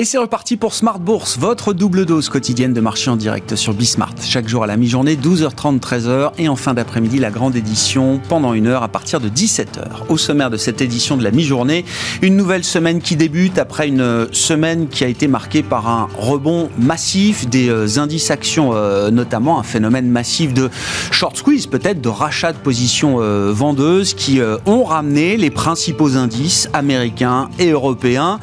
Et c'est reparti pour Smart Bourse, votre double dose quotidienne de marché en direct sur Bismart. Chaque jour à la mi-journée, 12h30, 13h. Et en fin d'après-midi, la grande édition pendant une heure à partir de 17h. Au sommaire de cette édition de la mi-journée, une nouvelle semaine qui débute après une semaine qui a été marquée par un rebond massif des euh, indices actions, euh, notamment un phénomène massif de short squeeze, peut-être de rachat de positions euh, vendeuses qui ont ramené les principaux indices américains et européens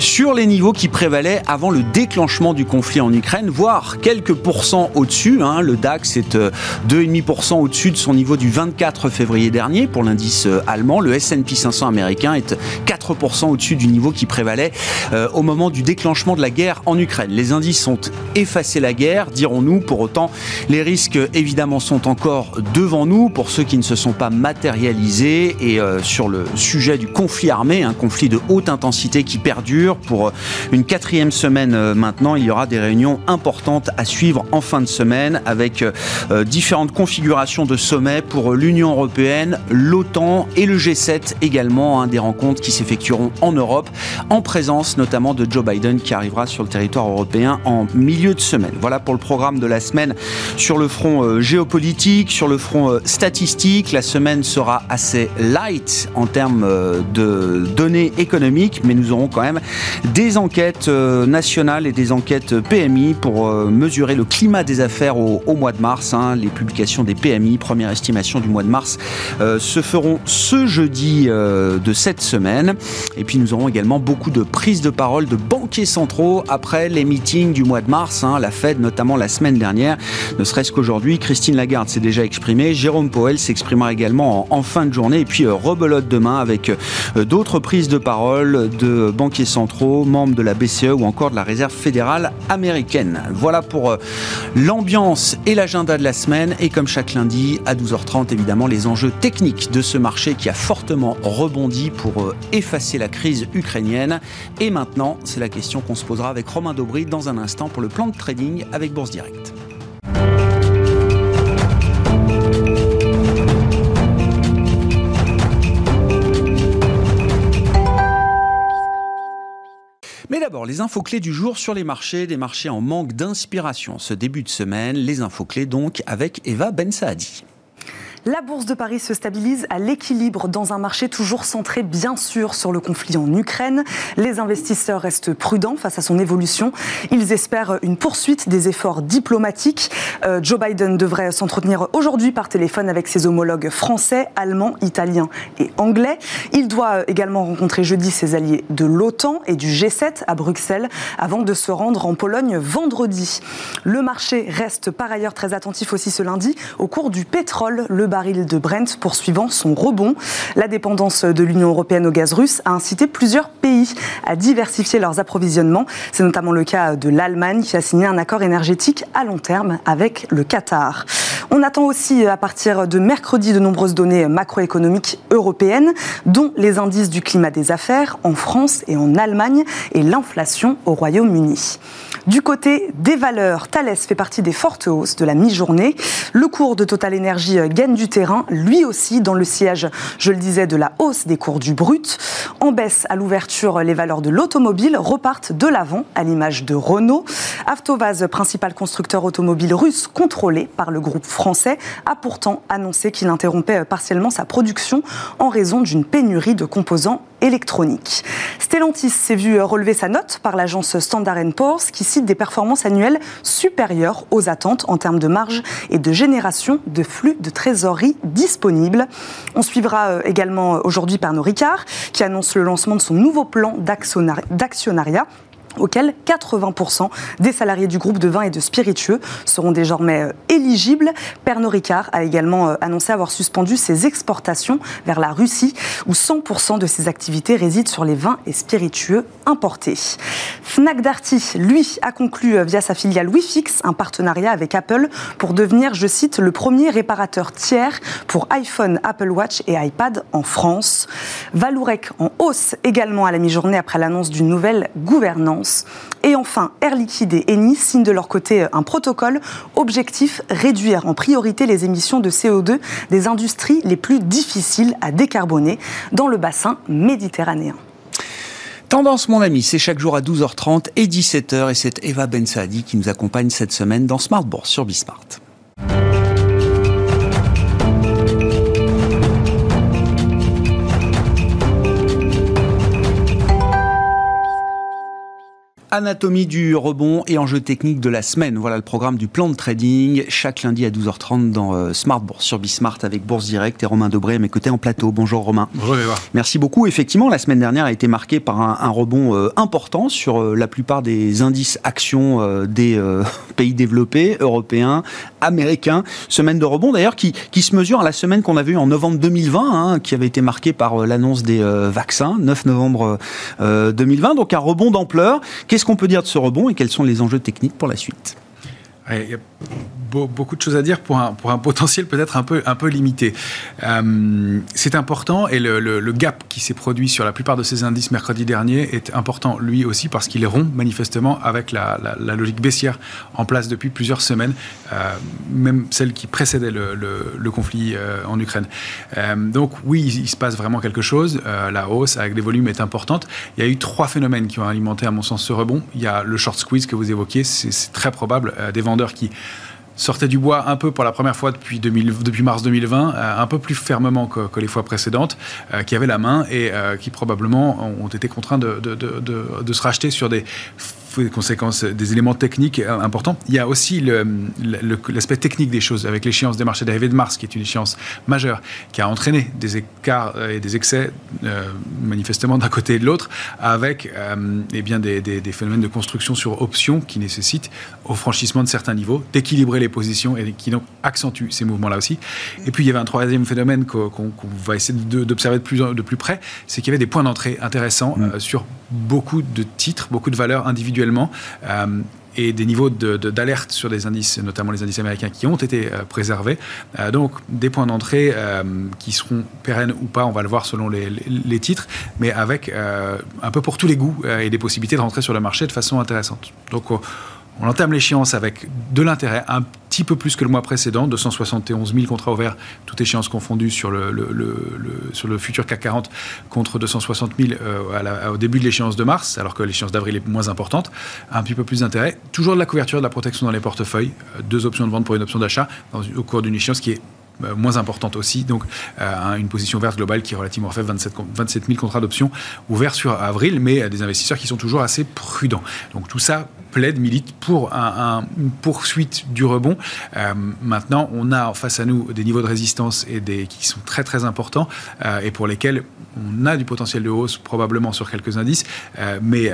sur les niveaux qui prévalait avant le déclenchement du conflit en Ukraine, voire quelques pourcents au-dessus. Hein. Le DAX est 2,5% euh, au-dessus de son niveau du 24 février dernier pour l'indice euh, allemand. Le S&P 500 américain est 4% au-dessus du niveau qui prévalait euh, au moment du déclenchement de la guerre en Ukraine. Les indices ont effacé la guerre, dirons-nous. Pour autant, les risques évidemment sont encore devant nous pour ceux qui ne se sont pas matérialisés. Et sur le sujet du conflit armé, un conflit de haute intensité qui perdure pour une quatrième semaine euh, maintenant. Il y aura des réunions importantes à suivre en fin de semaine avec euh, différentes configurations de sommets pour l'Union européenne, l'OTAN et le G7 également. Hein, des rencontres qui s'effectueront en Europe en présence notamment de Joe Biden qui arrivera sur le territoire européen en milieu de semaine. Voilà pour le programme de la semaine sur le front euh, géopolitique, sur le front statistique. La semaine sera assez light en termes de données économiques, mais nous aurons quand même des enquêtes euh, nationales et des enquêtes PMI pour euh, mesurer le climat des affaires au, mois de mars. Hein. Les publications des PMI, première estimation du mois de mars, euh, se feront ce jeudi de cette semaine. Et puis nous aurons également beaucoup de prises de parole de banquiers centraux après les meetings du mois de mars, hein. la Fed notamment la semaine dernière. Ne serait-ce qu'aujourd'hui, Christine Lagarde s'est déjà exprimée, Jérôme Powell s'exprimera également en, fin de journée, et puis rebelote demain avec d'autres prises de parole de banquiers centraux, membres de la BCE ou encore de la Réserve fédérale américaine. Voilà pour euh, l'ambiance et l'agenda de la semaine. Et comme chaque lundi, à 12h30, évidemment, les enjeux techniques de ce marché qui a fortement rebondi pour euh, effacer la crise ukrainienne. Et maintenant, c'est la question qu'on se posera avec Romain Dobry dans un instant pour le plan de trading avec Bourse Direct. Mais d'abord, les infos clés du jour sur les marchés, des marchés en manque d'inspiration. Ce début de semaine, les infos clés donc avec Eva Ben Saadi. La bourse de Paris se stabilise à l'équilibre dans un marché toujours centré bien sûr sur le conflit en Ukraine. Les investisseurs restent prudents face à son évolution. Ils espèrent une poursuite des efforts diplomatiques. Euh, Joe Biden devrait s'entretenir aujourd'hui par téléphone avec ses homologues français, allemands, italiens et anglais. Il doit également rencontrer jeudi ses alliés de l'OTAN et du G7 à Bruxelles avant de se rendre en Pologne vendredi. Le marché reste par ailleurs très attentif aussi ce lundi au cours du pétrole. Le baril de Brent poursuivant son rebond. La dépendance de l'Union européenne au gaz russe a incité plusieurs pays à diversifier leurs approvisionnements. C'est notamment le cas de l'Allemagne qui a signé un accord énergétique à long terme avec le Qatar. On attend aussi à partir de mercredi de nombreuses données macroéconomiques européennes, dont les indices du climat des affaires en France et en Allemagne et l'inflation au Royaume-Uni. Du côté des valeurs, Thales fait partie des fortes hausses de la mi-journée. Le cours de Total Energy gagne du terrain, lui aussi dans le siège, je le disais, de la hausse des cours du brut. En baisse à l'ouverture, les valeurs de l'automobile repartent de l'avant, à l'image de Renault. Avtovaz, principal constructeur automobile russe contrôlé par le groupe français, a pourtant annoncé qu'il interrompait partiellement sa production en raison d'une pénurie de composants Stellantis s'est vu relever sa note par l'agence Standard Poor's qui cite des performances annuelles supérieures aux attentes en termes de marge et de génération de flux de trésorerie disponibles. On suivra euh, également aujourd'hui Pernod Ricard qui annonce le lancement de son nouveau plan d'actionnariat auquel 80% des salariés du groupe de vin et de spiritueux seront désormais euh, éligibles. Pernod Ricard a également euh, annoncé avoir suspendu ses exportations vers la Russie, où 100% de ses activités résident sur les vins et spiritueux importés. Fnac Darty, lui, a conclu euh, via sa filiale Wifix un partenariat avec Apple pour devenir, je cite, le premier réparateur tiers pour iPhone, Apple Watch et iPad en France. Valourec en hausse également à la mi-journée après l'annonce d'une nouvelle gouvernance et enfin, Air Liquide et Eni signent de leur côté un protocole objectif réduire en priorité les émissions de CO2 des industries les plus difficiles à décarboner dans le bassin méditerranéen. Tendance, mon ami, c'est chaque jour à 12h30 et 17h et c'est Eva Ben Saadi qui nous accompagne cette semaine dans Smart Bourse sur Bismart. Anatomie du rebond et enjeux techniques de la semaine. Voilà le programme du plan de trading chaque lundi à 12h30 dans euh, Smart Bourse sur Bismart avec Bourse Direct et Romain Dobré à mes côtés en plateau. Bonjour Romain. Bonjour Merci beaucoup. Effectivement, la semaine dernière a été marquée par un, rebond euh, important sur euh, la plupart des indices actions des pays développés, européens, américains. Semaine de rebond d'ailleurs qui, qui se mesure à la semaine qu'on avait eue en novembre 2020, hein, qui avait été marquée par l'annonce des vaccins, 9 novembre 2020. Donc un rebond d'ampleur. Qu'est-ce qu'on peut dire de ce rebond et quels sont les enjeux techniques pour la suite? Beaucoup de choses à dire pour un, potentiel peut-être un peu, limité. Euh, c'est important et le, gap qui s'est produit sur la plupart de ces indices mercredi dernier est important lui aussi parce qu'il est rond manifestement avec la, logique baissière en place depuis plusieurs semaines, euh, même celle qui précédait le, le conflit euh, en Ukraine. donc oui, il, se passe vraiment quelque chose. la hausse avec des volumes est importante. Il y a eu trois phénomènes qui ont alimenté à mon sens ce rebond. Il y a le short squeeze que vous évoquiez, c'est très probable, des vendeurs qui sortait du bois un peu pour la première fois depuis, 2000, depuis mars 2020, euh, un peu plus fermement que, les fois précédentes, euh, qui avaient la main et euh, qui probablement ont été contraints de, se racheter sur des des conséquences, des éléments techniques euh, importants. Il y a aussi l'aspect technique des choses, avec l'échéance des marchés dérivés de mars, qui est une échéance majeure, qui a entraîné des écarts euh, et des excès, euh, manifestement d'un côté et de l'autre, avec eh bien des, phénomènes de construction sur options qui nécessitent, au franchissement de certains niveaux, d'équilibrer les positions et qui donc accentuent ces mouvements-là aussi. Et puis il y avait un troisième phénomène qu'on va essayer d'observer de plus, de plus près, c'est qu'il y avait des points d'entrée intéressants mmh. sur beaucoup de titres, beaucoup de valeurs individuellement. Euh, et des niveaux d'alerte sur des indices, notamment les indices américains, qui ont été euh, préservés. Euh, donc des points d'entrée qui seront pérennes ou pas, on va le voir selon les, les titres, mais avec un peu pour tous les goûts et des possibilités de rentrer sur le marché de façon intéressante. Donc on entame l'échéance avec de l'intérêt, un petit peu plus que le mois précédent, 271 000 contrats ouverts, toute échéance confondue sur le, sur le futur CAC 40 contre 260 000 euh, au début de l'échéance de mars, alors que l'échéance d'avril est moins importante. Un petit peu plus d'intérêt. Toujours de la couverture, de la protection dans les portefeuilles, euh, deux options de vente pour une option d'achat au cours d'une échéance qui est euh, moins importante aussi. Donc, une position verte globale qui est relativement faible, 27, 27 000 contrats d'options ouverts sur avril, mais des investisseurs qui sont toujours assez prudents. Donc, tout ça plaide, milite pour un, une poursuite du rebond. Euh, maintenant, on a face à nous des niveaux de résistance et des, qui sont très très importants euh, et pour lesquels on a du potentiel de hausse probablement sur quelques indices, euh, mais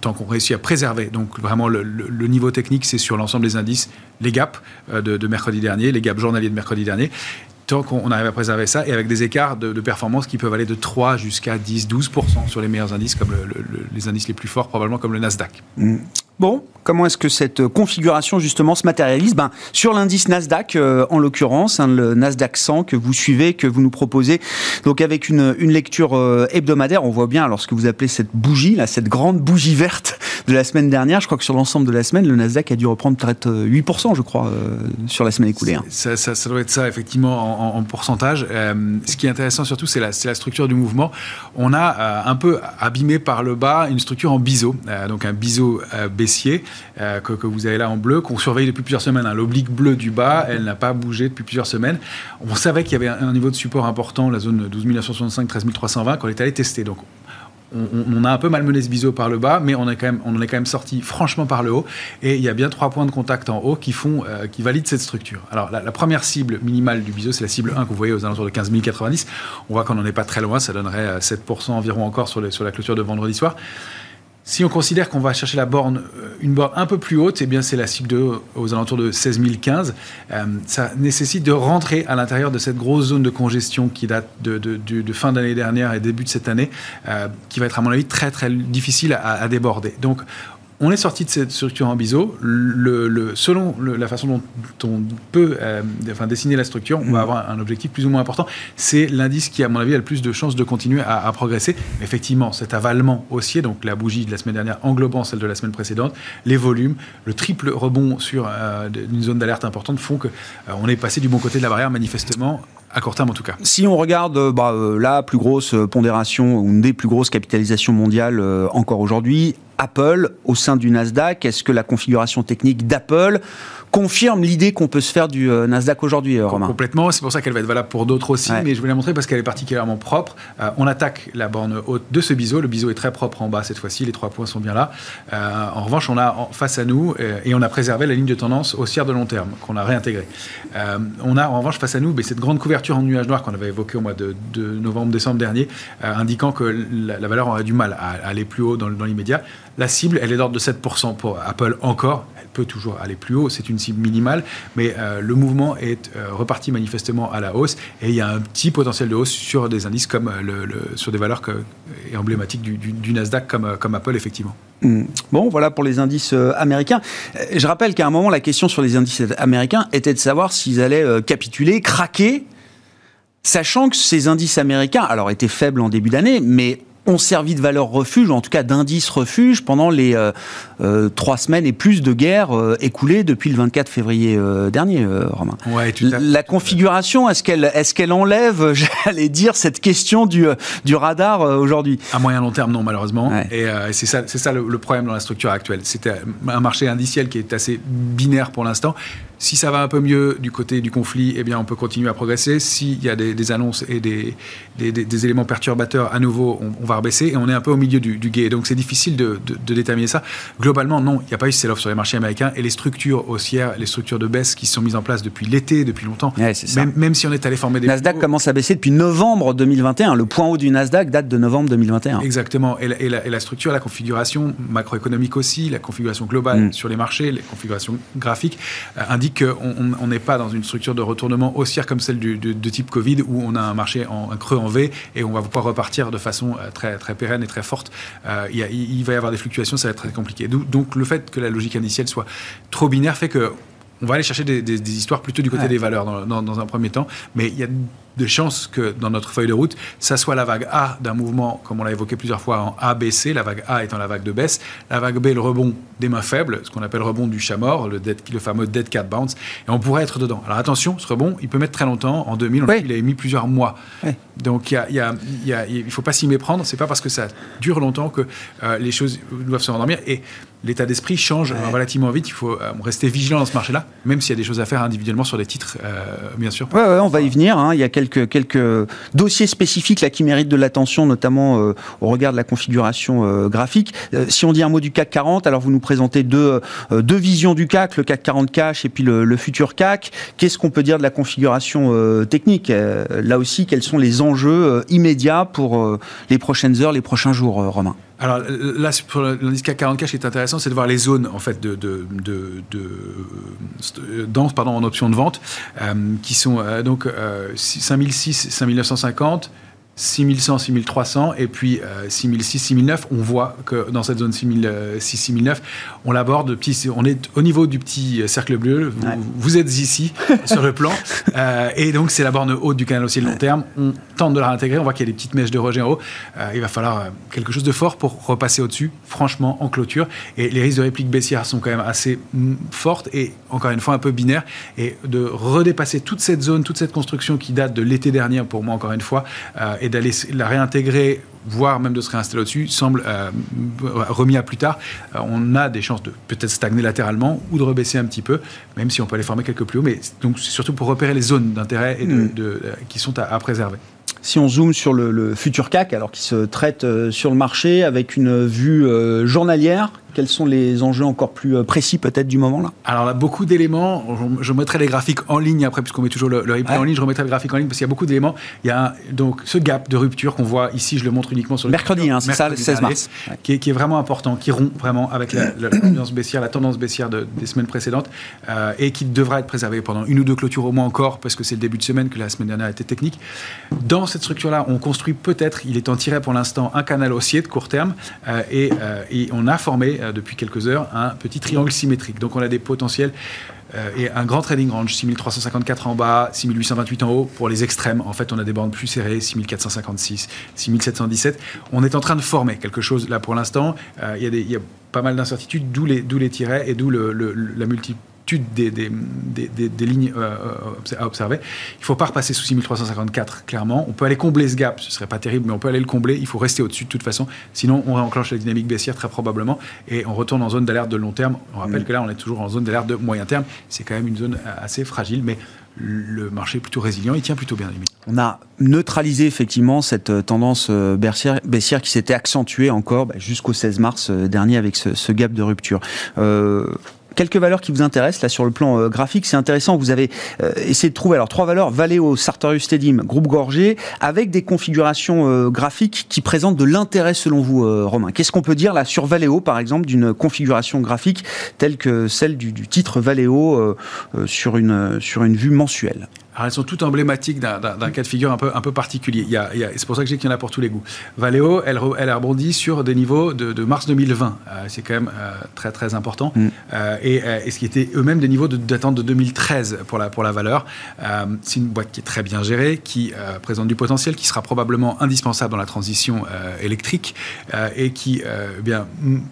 tant qu'on réussit à préserver, donc vraiment le, niveau technique, c'est sur l'ensemble des indices, les gaps de, mercredi dernier, les gaps journaliers de mercredi dernier, tant qu'on arrive à préserver ça, et avec des écarts de, performance qui peuvent aller de 3 jusqu'à 10-12% sur les meilleurs indices, comme les indices les plus forts, probablement comme le Nasdaq. Mm. Bon, comment est-ce que cette configuration justement se matérialise? Ben, Sur l'indice Nasdaq, euh, en l'occurrence, hein, le Nasdaq 100 que vous suivez, que vous nous proposez, donc avec une, lecture euh, hebdomadaire, on voit bien alors ce que vous appelez cette bougie, là, cette grande bougie verte de la semaine dernière. Je crois que sur l'ensemble de la semaine, le Nasdaq a dû reprendre peut-être 8%, je crois, euh, sur la semaine écoulée. Hein. Ça, doit être ça, effectivement, en, en pourcentage. ce qui est intéressant surtout, c'est la, structure du mouvement. On a un peu abîmé par le bas une structure en biseau, donc un biseau baissier euh, que, vous avez là en bleu, qu'on surveille depuis plusieurs semaines. Hein. L'oblique bleue du bas, elle n'a pas bougé depuis plusieurs semaines. On savait qu'il y avait un, niveau de support important, la zone 12 965, 13 320, quand on est allé tester. Donc on, a un peu malmené ce biseau par le bas, mais on, est quand même, on en est quand même sorti franchement par le haut. Et il y a bien trois points de contact en haut qui, font, euh, qui valident cette structure. Alors, la, première cible minimale du biseau, c'est la cible 1 que vous voyez aux alentours de 15 090. On voit qu'on n'en est pas très loin, ça donnerait 7% euh, environ encore sur, sur la clôture de vendredi soir. Si on considère qu'on va chercher la borne, euh, une borne un peu plus haute, eh bien c'est la cible de, aux alentours de 16 015. Euh, ça nécessite de rentrer à l'intérieur de cette grosse zone de congestion qui date de, fin d'année dernière et début de cette année, euh, qui va être à mon avis très très difficile à, à déborder. Donc On est sorti de cette structure en biseau. Le, selon la façon dont on peut euh, enfin, dessiner la structure, on va mm. avoir un objectif plus ou moins important. C'est l'indice qui, à mon avis, a le plus de chances de continuer à, progresser. Effectivement, cet avalement haussier, donc la bougie de la semaine dernière englobant celle de la semaine précédente, les volumes, le triple rebond sur euh, une zone d'alerte importante font qu'on euh, est passé du bon côté de la barrière, manifestement, à court terme en tout cas. Si on regarde bah, la plus grosse pondération, ou une des plus grosses capitalisations mondiales encore aujourd'hui, Apple au sein du Nasdaq? Est-ce que la configuration technique d'Apple confirme l'idée qu'on peut se faire du euh, Nasdaq aujourd'hui, euh, Romain. Complètement, c'est pour ça qu'elle va être valable pour d'autres aussi, mais je voulais la montrer parce qu'elle est particulièrement propre. Euh, on attaque la borne haute de ce biseau, le biseau est très propre en bas cette fois-ci, les trois points sont bien là. en revanche, on a face à nous, et on a préservé la ligne de tendance haussière de long terme, qu'on a réintégrée. on a en revanche face à nous mais cette grande couverture en nuage noir qu'on avait évoquée au mois de, novembre-décembre dernier, indiquant que la, valeur aurait du mal à, aller plus haut dans, dans l'immédiat. La cible, elle est d'ordre de 7% pour Apple encore peut toujours aller plus haut, c'est une cible minimale, mais euh, le mouvement est euh, reparti manifestement à la hausse et il y a un petit potentiel de hausse sur des indices comme euh, le, sur des valeurs que, emblématiques du, Nasdaq comme, comme Apple effectivement. Hmm. Bon, voilà pour les indices américains. Je rappelle qu'à un moment, la question sur les indices américains était de savoir s'ils allaient capituler, craquer, sachant que ces indices américains, alors étaient faibles en début d'année, mais ont servi de valeur refuge, ou en tout cas d'indice refuge, pendant les euh, euh, trois semaines et plus de guerre euh, écoulées depuis le 24 février dernier, Romain. Ouais, la configuration, est-ce qu'elle est qu'elle enlève, j'allais dire, cette question du, du radar aujourd'hui? À moyen long terme, non, malheureusement. Et c'est ça, ça le, le, problème dans la structure actuelle. C'était un marché indiciel qui est assez binaire pour l'instant. Si ça va un peu mieux du côté du conflit, eh bien, on peut continuer à progresser. S'il y a des, annonces et des, des, éléments perturbateurs, à nouveau, on, va rebaisser. Et on est un peu au milieu du, du guet. Donc, c'est difficile de, déterminer ça. Globalement, non, il n'y a pas eu sell-off sur les marchés américains. Et les structures haussières, les structures de baisse qui sont mises en place depuis l'été, depuis longtemps, même, si on est allé former des... Nasdaq commence à baisser depuis novembre 2021. Le point haut du Nasdaq date de novembre 2021. Exactement. Et la, et la, structure, la configuration macroéconomique aussi, la configuration globale mm. sur les marchés, les configurations graphiques, qu'on n'est pas dans une structure de retournement haussière comme celle de, type Covid, où on a un marché en creux en V et on va pouvoir repartir de façon euh, très, très pérenne et très forte. Euh, il, va y avoir des fluctuations, ça va être très compliqué. Donc le fait que la logique initiale soit trop binaire fait que on va aller chercher des, histoires plutôt du côté des valeurs dans, dans, un premier temps, mais il y a de chances que dans notre feuille de route, ça soit la vague A d'un mouvement, comme on l'a évoqué plusieurs fois, en ABC, la vague A étant la vague de baisse, la vague B, le rebond des mains faibles, ce qu'on appelle rebond du chat mort, le, le fameux dead cat bounce, et on pourrait être dedans. Alors attention, ce rebond, il peut mettre très longtemps. En 2000, on il a mis plusieurs mois. Donc il ne faut pas s'y méprendre. C'est pas parce que ça dure longtemps que euh, les choses doivent se rendormir. Et l'état d'esprit change relativement vite. Il faut euh, rester vigilant dans ce marché-là, même s'il y a des choses à faire individuellement sur des titres, euh, bien sûr. Ouais, on va y venir. Hein. Il y a quelques, quelques dossiers spécifiques là qui méritent de l'attention, notamment euh, au regard de la configuration graphique. si on dit un mot du CAC 40, alors vous nous présentez deux, deux visions du CAC, le CAC 40 cash et puis le, le futur CAC. Qu'est-ce qu'on peut dire de la configuration technique? Là aussi, quels sont les enjeux immédiats pour les prochaines heures, les prochains jours, Romain? Alors là, pour l'indice CAC 40 cash, ce qui est intéressant, c'est de voir les zones en fait de, de, pardon, en option de vente, euh, qui sont euh, donc euh, 5006, 5950. 6100, 6300 et puis 6006, 6009. On voit que dans cette zone 6006, 6009, on l'aborde. On est au niveau du petit cercle bleu. Vous, êtes ici sur le plan. Euh, et donc, c'est la borne haute du canal aussi long terme. On tente de la réintégrer. On voit qu'il y a des petites mèches de rejet en haut. Euh, il va falloir euh, quelque chose de fort pour repasser au-dessus, franchement, en clôture. Et les risques de réplique baissière sont quand même assez mm, fortes et encore une fois un peu binaires. Et de redépasser toute cette zone, toute cette construction qui date de l'été dernier, pour moi, encore une fois, et d'aller la réintégrer voire même de se réinstaller au-dessus, semble euh, remis à plus tard. Euh, on a des chances de peut-être stagner latéralement ou de rebaisser un petit peu, même si on peut les former quelques plus haut. Mais donc c'est surtout pour repérer les zones d'intérêt et hmm. euh, qui sont à préserver si on zoome sur le, futur CAC, alors qui se traite euh, sur le marché avec une vue euh, journalière, quels sont les enjeux encore plus euh, précis peut-être du moment là? Alors là, beaucoup d'éléments. Je, mettrai les graphiques en ligne après, puisqu'on met toujours le, replay en ligne. Je remettrai le graphique en ligne parce qu'il y a beaucoup d'éléments. Il y a donc ce gap de rupture qu'on voit ici. Je le montre uniquement sur le mercredi, hein, c'est ça, le 16 mars, qui, est, vraiment important, qui rompt vraiment avec la, tendance baissière, la tendance baissière des semaines précédentes et qui devra être préservé pendant une ou deux clôtures au moins encore, parce que c'est le début de semaine que la semaine dernière a été technique. Dans cette structure-là, on construit peut-être, il est en tiré pour l'instant, un canal haussier de court terme et, et, on a formé depuis quelques heures un petit triangle symétrique. Donc on a des potentiels euh, et un grand trading range, 6354 en bas, 6828 en haut. Pour les extrêmes, en fait, on a des bandes plus serrées, 6456, 6717. On est en train de former quelque chose là pour l'instant. Euh, il y, a pas mal d'incertitudes, d'où les, les tirets et d'où la multiplication des, des, des, lignes euh, euh, à observer. Il ne faut pas repasser sous 6354, clairement. On peut aller combler ce gap, ce ne serait pas terrible, mais on peut aller le combler. Il faut rester au-dessus de toute façon. Sinon, on enclenche la dynamique baissière très probablement et on retourne en zone d'alerte de long terme. On rappelle mm. que là, on est toujours en zone d'alerte de moyen terme. C'est quand même une zone euh, assez fragile, mais le marché est plutôt résilient, il tient plutôt bien. On a neutralisé effectivement cette tendance baissière, qui s'était accentuée encore bah, jusqu'au 16 mars dernier avec ce, gap de rupture. Euh, quelques valeurs qui vous intéressent là sur le plan euh, graphique. C'est intéressant. Vous avez euh, essayé de trouver alors trois valeurs Valeo, Sartorius Stedim, Groupe Gorgé, avec des configurations euh, graphiques qui présentent de l'intérêt selon vous, Romain. Qu'est-ce qu'on peut dire là sur Valeo, par exemple, d'une configuration graphique telle que celle du, du titre Valeo sur une sur une vue mensuelle? Elles sont toutes emblématiques d'un cas de figure un peu, un peu particulier. C'est pour ça que j'ai qu'il y en a pour tous les goûts. Valeo, elle, elle a rebondi sur des niveaux de, mars 2020. Euh, c'est quand même euh, très très important. Mm. Euh, et, ce qui était eux-mêmes des niveaux d'attente de, 2013 pour la, pour la valeur. c'est une boîte qui est très bien gérée, qui présente du potentiel, qui sera probablement indispensable dans la transition électrique et qui, eh bien,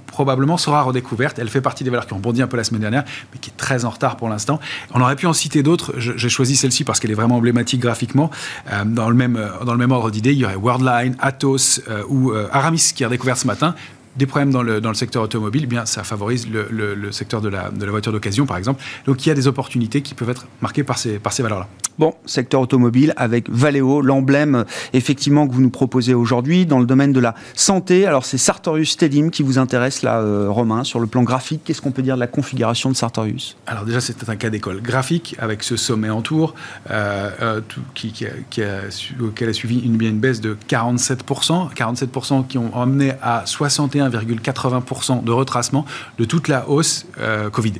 probablement sera redécouverte. Elle fait partie des valeurs qui ont bondi un peu la semaine dernière, mais qui est très en retard pour l'instant. On aurait pu en citer d'autres. J'ai choisi celle-ci parce parce qu'elle est vraiment emblématique graphiquement. Euh, dans, le même, euh, dans le même ordre d'idée, il y aurait Worldline, Atos euh, ou Aramis qui a découvert ce matin des problèmes dans le, dans le secteur automobile, eh bien ça favorise le, le, secteur de la, de la voiture d'occasion, par exemple. Donc il y a des opportunités qui peuvent être marquées par ces, par ces valeurs-là. Bon, secteur automobile avec Valeo, l'emblème effectivement que vous nous proposez aujourd'hui dans le domaine de la santé. Alors c'est Sartorius Stedim qui vous intéresse là, euh, Romain, sur le plan graphique. Qu'est-ce qu'on peut dire de la configuration de Sartorius? Alors déjà c'est un cas d'école graphique avec ce sommet en tour euh, euh, qui, qui, a, qui a, auquel a suivi une, une baisse de 47%, 47% qui ont amené à 61,80% de retracement de toute la hausse Covid.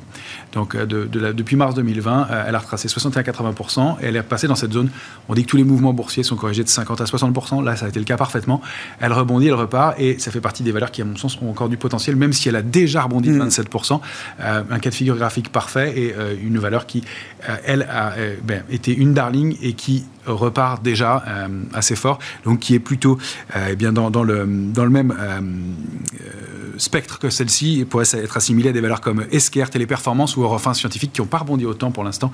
Donc de, depuis mars 2020, elle a retracé 61,80% elle est repassée dans cette zone. On dit que tous les mouvements boursiers sont corrigés de 50 à 60%. Là, ça a été le cas parfaitement. Elle rebondit, elle repart, et ça fait partie des valeurs qui, à mon sens, ont encore du potentiel, même si elle a déjà rebondi de 27%. Mm. Euh, un cas de figure graphique parfait et euh, une valeur qui, euh, elle, a ben, été une darling et qui repart déjà assez fort, donc qui est plutôt eh bien dans, le, dans le même spectre que celle-ci et pourrait être assimilée à des valeurs comme Esker, Téléperformance ou Eurofin Scientifique qui n'ont pas rebondi autant pour l'instant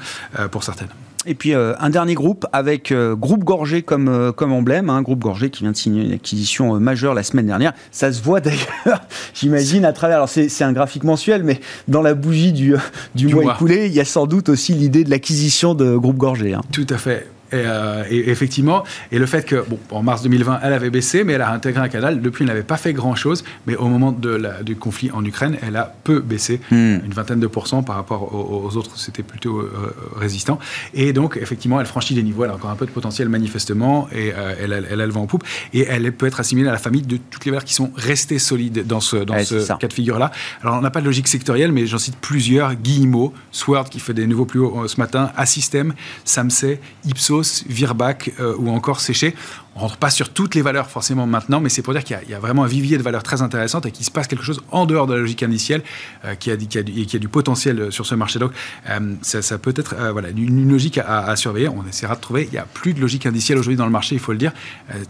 pour certaines. Et puis euh, un dernier groupe avec euh, Groupe Gorgé comme, euh, comme emblème, un hein, Groupe Gorgé qui vient de signer une acquisition majeure la semaine dernière. Ça se voit d'ailleurs, j'imagine, à travers. Alors c'est un graphique mensuel, mais dans la bougie du, du, mois, écoulé, il y a sans doute aussi l'idée de l'acquisition de Groupe Gorgé. Hein. Tout à fait. Euh, et, effectivement, et le fait que, bon, en mars 2020, elle avait baissé, mais elle a intégré un canal. Depuis, elle n'avait pas fait grand-chose, mais au moment de la, du conflit en Ukraine, elle a peu baissé, hmm. une vingtaine de pourcents par rapport aux, autres, c'était plutôt euh, résistant. Et donc, effectivement, elle franchit des niveaux, elle a encore un peu de potentiel manifestement, et euh, elle, elle, a le vent en poupe. Et elle peut être assimilée à la famille de toutes les valeurs qui sont restées solides dans ce, dans ce cas de figure-là. Alors, on n'a pas de logique sectorielle, mais j'en cite plusieurs. Guillemot, Sword qui fait des nouveaux plus hauts ce matin, Assystem, Samsei, Ipsos, Virbac euh, ou encore Séché. On rentre pas sur toutes les valeurs forcément maintenant, mais c'est pour dire qu'il y, a vraiment un vivier de valeurs très intéressantes et qu'il se passe quelque chose en dehors de la logique indicielle euh, qui, a, qui, a, qui, a, du potentiel euh, sur ce marché. Donc ça, peut être voilà, une, logique à, surveiller. On essaiera de trouver. Il n'y a plus de logique indicielle aujourd'hui dans le marché, il faut le dire.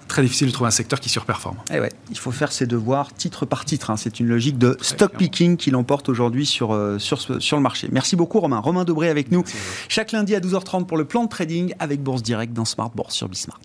très difficile de trouver un secteur qui surperforme. Eh ouais, il faut faire ses devoirs titre par titre. Hein. C'est une logique de stock picking qui l'emporte aujourd'hui sur, sur, sur le marché. Merci beaucoup Romain. Romain Dobré avec nous chaque lundi à 12h30 pour le plan de trading avec Bourse direct dans Smart Bourse sur Bismart.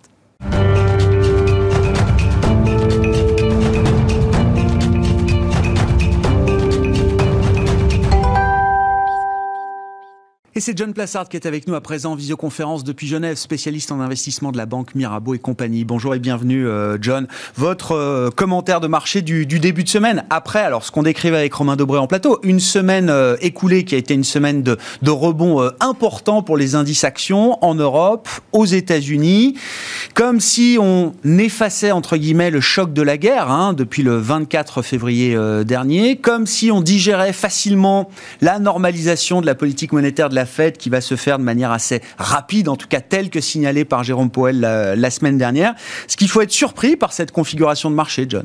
Et c'est John Plassard qui est avec nous à présent en visioconférence depuis Genève, spécialiste en investissement de la banque Mirabeau et compagnie. Bonjour et bienvenue euh, John. Votre euh, commentaire de marché du, début de semaine, après alors ce qu'on décrivait avec Romain Dobré en plateau, une semaine euh, écoulée qui a été une semaine de, rebond important pour les indices actions en Europe, aux États-Unis, comme si on effaçait entre guillemets le choc de la guerre hein, depuis le 24 février dernier, comme si on digérait facilement la normalisation de la politique monétaire de la Fed qui va se faire de manière assez rapide, en tout cas telle que signalée par Jérôme Powell la, semaine dernière. Ce qu'il faut être surpris par cette configuration de marché, John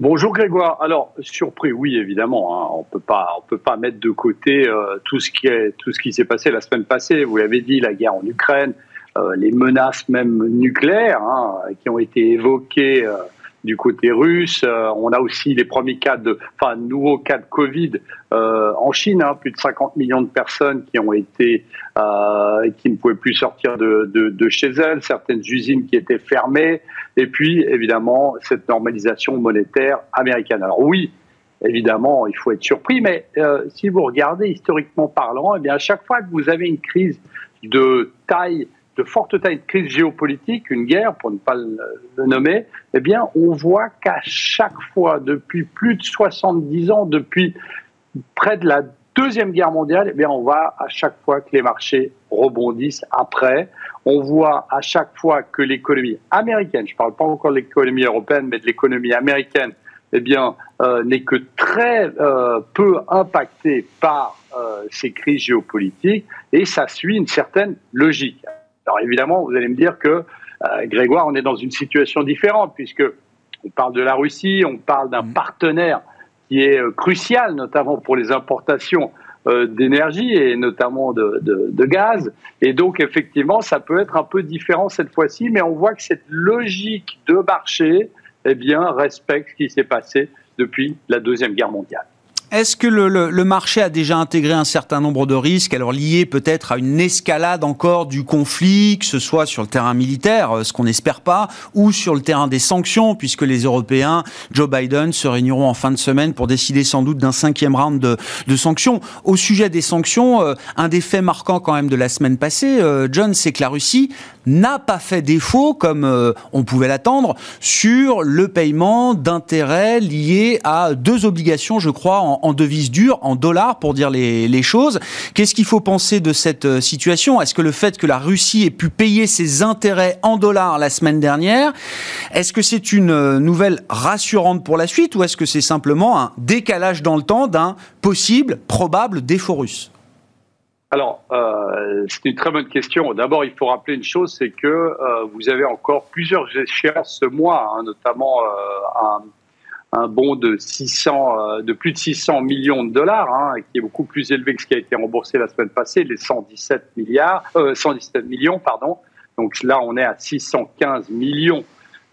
Bonjour Grégoire. Alors surpris, oui évidemment. Hein. On peut pas, on peut pas mettre de côté euh, tout ce qui tout ce qui s'est passé la semaine passée. Vous l'avez dit, la guerre en Ukraine, euh, les menaces même nucléaires hein, qui ont été évoquées euh, du côté russe. Euh, on a aussi les premiers cas de, enfin, nouveaux cas de Covid euh, en Chine, hein, plus de 50 millions de personnes qui ont été, euh, qui ne pouvaient plus sortir de, de, chez elles, certaines usines qui étaient fermées, et puis évidemment cette normalisation monétaire américaine. Alors oui, évidemment, il faut être surpris, mais si vous regardez historiquement parlant, eh bien à chaque fois que vous avez une crise de taille de forte taille de crise géopolitique, une guerre pour ne pas le, nommer, eh bien, on voit qu'à chaque fois, depuis plus de 70 ans, depuis près de la Deuxième Guerre mondiale, eh bien, on voit à chaque fois que les marchés rebondissent après. On voit à chaque fois que l'économie américaine, je ne parle pas encore de l'économie européenne, mais de l'économie américaine, eh bien, euh, n'est que très euh, peu impactée par euh, ces crises géopolitiques et ça suit une certaine logique. Alors évidemment, vous allez me dire que euh, Grégoire, on est dans une situation différente puisque on parle de la Russie, on parle d'un mm. partenaire qui est euh, crucial, notamment pour les importations euh, d'énergie et notamment de, de, gaz. Et donc effectivement, ça peut être un peu différent cette fois-ci, mais on voit que cette logique de marché, eh bien, respecte ce qui s'est passé depuis la deuxième guerre mondiale. Est-ce que le, marché a déjà intégré un certain nombre de risques, alors liés peut-être à une escalade encore du conflit, que ce soit sur le terrain militaire, euh, ce qu'on n'espère pas, ou sur le terrain des sanctions, puisque les Européens, Joe Biden, se réuniront en fin de semaine pour décider sans doute d'un cinquième round de, sanctions. Au sujet des sanctions, euh, un des faits marquants quand même de la semaine passée, euh, John, c'est que la Russie n'a pas fait défaut, comme on pouvait l'attendre, sur le paiement d'intérêts liés à deux obligations, je crois, en, en devises dures, en dollars, pour dire les, choses. Qu'est-ce qu'il faut penser de cette euh, situation? Est-ce que le fait que la Russie ait pu payer ses intérêts en dollars la semaine dernière, est-ce que c'est une euh, nouvelle rassurante pour la suite ou est-ce que c'est simplement un décalage dans le temps d'un possible, probable défaut russe? Alors, euh, c'est une très bonne question. D'abord, il faut rappeler une chose, c'est que vous avez encore plusieurs échéances ce mois, hein, notamment un, un bon de 600, euh, de plus de 600 millions de dollars, hein, qui est beaucoup plus élevé que ce qui a été remboursé la semaine passée, les 117 milliards, 117 euh, millions, pardon. Donc là, on est à 615 millions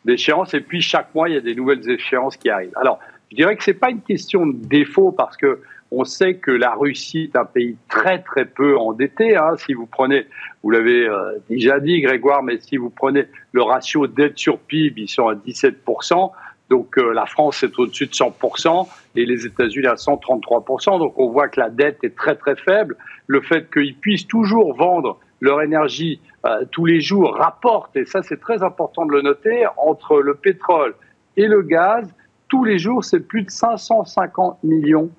d'échéances. Et puis chaque mois, il y a des nouvelles échéances qui arrivent. Alors, je dirais que c'est pas une question de défaut parce que on sait que la Russie est un pays très très peu endetté. Hein. Si vous prenez, vous l'avez euh, déjà dit Grégoire, mais si vous prenez le ratio dette sur PIB, ils sont à 17 donc euh, la France est au-dessus de 100% et les États-Unis à 133%. Donc on voit que la dette est très très faible. Le fait qu'ils puissent toujours vendre leur énergie euh, tous les jours rapporte, et ça c'est très important de le noter, entre le pétrole et le gaz, tous les jours c'est plus de 550 millions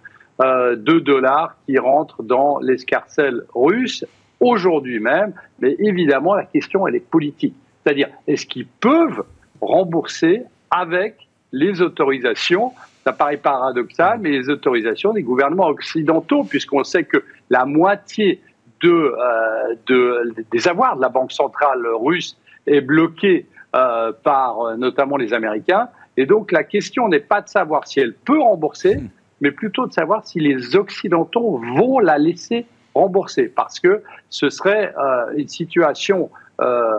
euh, de dollars qui rentrent dans l'escarcelle russe aujourd'hui même. Mais évidemment la question elle est politique. C'est-à-dire est-ce qu'ils peuvent rembourser avec les autorisations, ça paraît paradoxal, mais les autorisations des gouvernements occidentaux, puisqu'on sait que la moitié de, euh, de, des avoirs de la Banque centrale russe est bloquée euh, par euh, notamment les Américains. Et donc la question n'est pas de savoir si elle peut rembourser, mais plutôt de savoir si les Occidentaux vont la laisser rembourser, parce que ce serait euh, une situation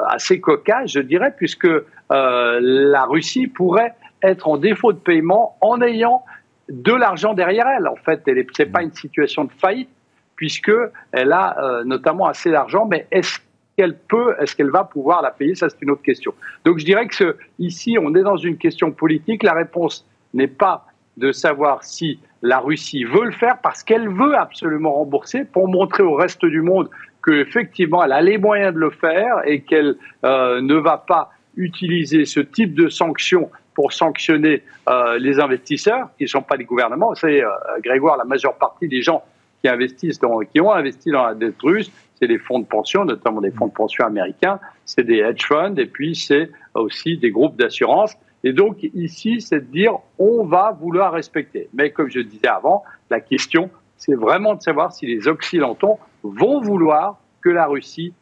assez cocasse, je dirais, puisque la Russie pourrait être en défaut de paiement en ayant de l'argent derrière elle. En fait, ce n'est pas une situation de faillite puisque elle a euh, notamment assez d'argent, mais est-ce qu'elle peut, est-ce qu'elle va pouvoir la payer? Ça, c'est une autre question. Donc, je dirais que ici, on est dans une question politique. La réponse n'est pas de savoir si la Russie veut le faire parce qu'elle veut absolument rembourser pour montrer au reste du monde qu'effectivement elle a les moyens de le faire et qu'elle euh, ne va pas utiliser ce type de sanctions pour sanctionner euh, les investisseurs, qui ne sont pas les gouvernements. C'est euh, Grégoire, la majeure partie des gens qui investissent dans, qui ont investi dans la dette russe, c'est les fonds de pension, notamment des fonds de pension américains, c'est des hedge funds, et puis c'est aussi des groupes d'assurance. Et donc ici, c'est de dire on va vouloir respecter. Mais comme je disais avant, la question c'est vraiment de savoir si les Occidentaux vont vouloir que la Russie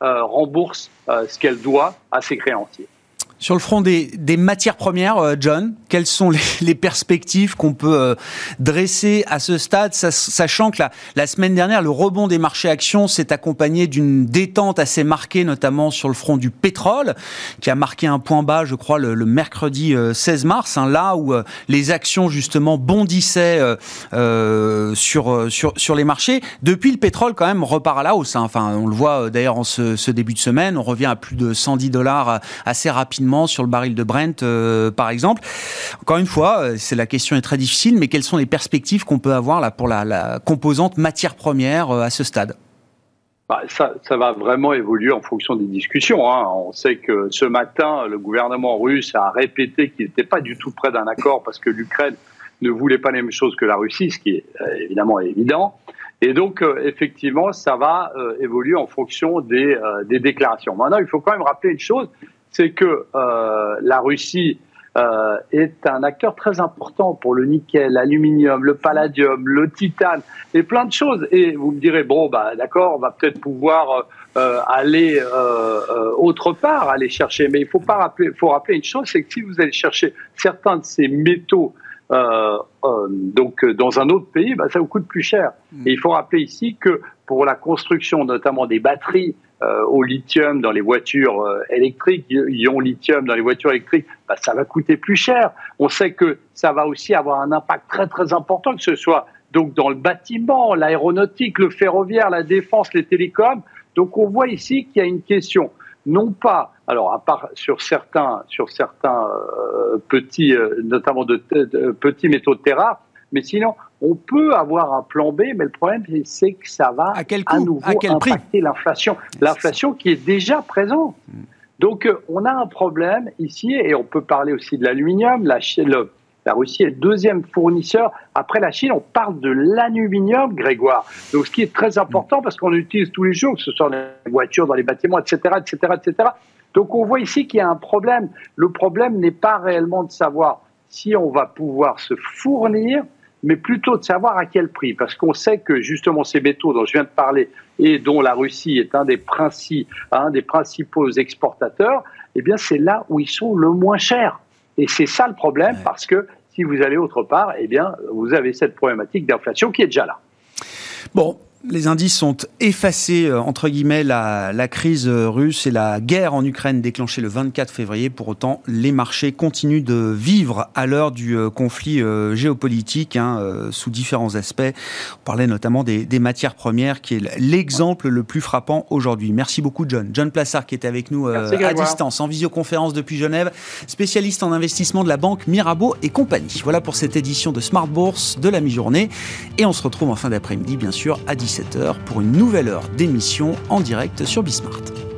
rembourse ce qu'elle doit à ses créanciers. Sur le front des, matières premières, euh, John, quelles sont les, perspectives qu'on peut euh, dresser à ce stade, sachant que la, semaine dernière, le rebond des marchés actions s'est accompagné d'une détente assez marquée, notamment sur le front du pétrole, qui a marqué un point bas, je crois, le, mercredi 16 euh, mars, hein, là où les actions justement bondissaient sur, les marchés. Depuis, le pétrole quand même repart à la hausse. Hein. Enfin, on le voit d'ailleurs en ce début de semaine, on revient à plus de 110 dollars assez rapidement sur le baril de Brent, euh, par exemple. Encore une fois, euh, c'est la question est très difficile, mais quelles sont les perspectives qu'on peut avoir là pour la, composante matière première euh, à ce stade? Bah, ça, va vraiment évoluer en fonction des discussions. Hein. On sait que ce matin, le gouvernement russe a répété qu'il n'était pas du tout près d'un accord parce que l'Ukraine ne voulait pas les mêmes choses que la Russie, ce qui est évidemment évident. Et donc, effectivement, ça va évoluer en fonction des, des déclarations. Maintenant, il faut quand même rappeler une chose, c'est que euh, la Russie euh, est un acteur très important pour le nickel, l'aluminium, le palladium, le titane et plein de choses. Et vous me direz, bon, bah, d'accord, on va peut-être pouvoir euh, aller autre part, aller chercher. Mais il faut pas rappeler, faut rappeler une chose, c'est que si vous allez chercher certains de ces métaux donc dans un autre pays, bah, ça vous coûte plus cher. Mm. Et il faut rappeler ici que pour la construction notamment des batteries euh, au lithium dans les voitures euh, électriques, ion lithium dans les voitures électriques, bah, ça va coûter plus cher. On sait que ça va aussi avoir un impact très très important, que ce soit donc dans le bâtiment, l'aéronautique, le ferroviaire, la défense, les télécoms. Donc on voit ici qu'il y a une question, non pas, alors à part sur certains, sur certains euh, petits, notamment de, petits métaux de terre mais sinon on peut avoir un plan B, mais le problème, c'est que ça va à, quel à nouveau impacter l'inflation. L'inflation qui est déjà présente. Donc, euh, on a un problème ici, et on peut parler aussi de l'aluminium. La, la Russie est le deuxième fournisseur. Après la Chine, on parle de l'aluminium, Grégoire. Donc, ce qui est très important parce qu'on l'utilise tous les jours, que ce soit dans les voitures, dans les bâtiments, etc., etc., etc. Donc, on voit ici qu'il y a un problème. Le problème n'est pas réellement de savoir si on va pouvoir se fournir, mais plutôt de savoir à quel prix, parce qu'on sait que justement ces métaux dont je viens de parler et dont la Russie est un des, principes, un des principaux exportateurs, eh bien c'est là où ils sont le moins chers. Et c'est ça le problème, parce que si vous allez autre part, eh bien vous avez cette problématique d'inflation qui est déjà là. Bon, les indices sont effacés, euh, entre guillemets, la, crise russe et la guerre en Ukraine déclenchée le 24 février. Pour autant, les marchés continuent de vivre à l'heure du euh, conflit euh, géopolitique, hein, sous différents aspects. On parlait notamment des, matières premières, qui est l'exemple le plus frappant aujourd'hui. Merci beaucoup, John. John Plassard, qui était avec nous à distance, en visioconférence depuis Genève, spécialiste en investissement de la banque Mirabeau et compagnie. Voilà pour cette édition de Smart Bourse de la mi-journée. Et on se retrouve en fin d'après-midi, bien sûr, à 17 pour une nouvelle heure d'émission en direct sur Bismart.